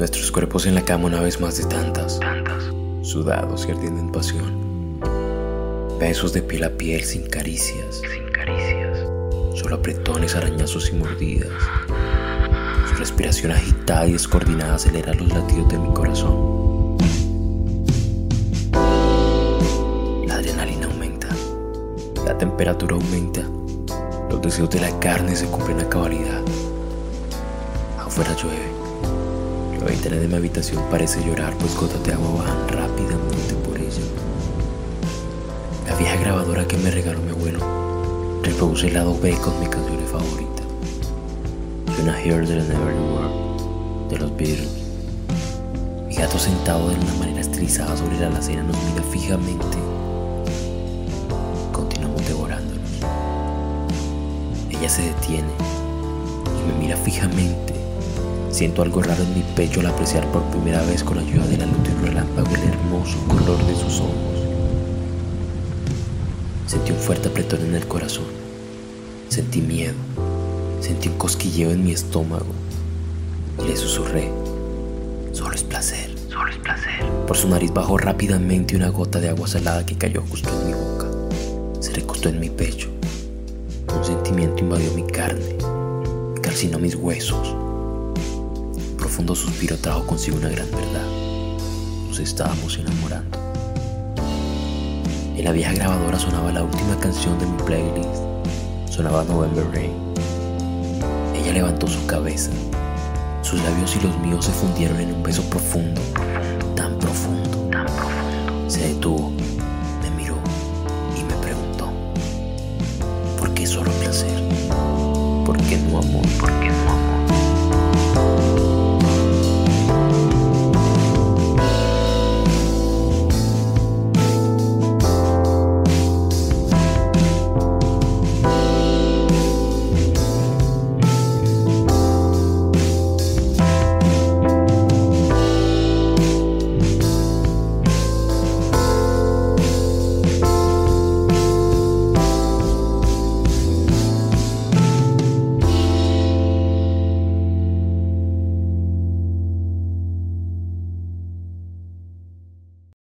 Nuestros cuerpos en la cama una vez más de tantas, tantas, sudados y ardiendo en pasión. Besos de piel a piel sin caricias, sin caricias, solo apretones, arañazos y mordidas. Su respiración agitada y descoordinada acelera los latidos de mi corazón. La adrenalina aumenta, la temperatura aumenta, los deseos de la carne se cumplen a cabalidad. Afuera llueve. Ventana de mi habitación parece llorar, pues gotas de agua bajan rápidamente por ella. La vieja grabadora que me regaló mi abuelo reproduce el lado B con mi canción favorita. Suena Here de la Never World de los Beatles. Mi gato sentado de una manera estilizada sobre la alacena nos mira fijamente. Continuamos devorándonos. Ella se detiene y me mira fijamente Siento algo raro en mi pecho al apreciar por primera vez con ayuda de la luz de un relámpago el hermoso color de sus ojos. Sentí un fuerte apretón en el corazón. Sentí miedo. Sentí un cosquilleo en mi estómago. Y le susurré. Solo es placer. Solo es placer. Por su nariz bajó rápidamente una gota de agua salada que cayó justo en mi boca. Se recostó en mi pecho. Un sentimiento invadió mi carne. Calcinó mis huesos profundo suspiro trajo consigo una gran verdad. Nos estábamos enamorando. En la vieja grabadora sonaba la última canción de mi playlist. Sonaba November Rain. Ella levantó su cabeza. Sus labios y los míos se fundieron en un beso profundo, tan profundo, tan profundo. Se detuvo, me miró y me preguntó, ¿por qué solo placer? ¿Por qué no amor?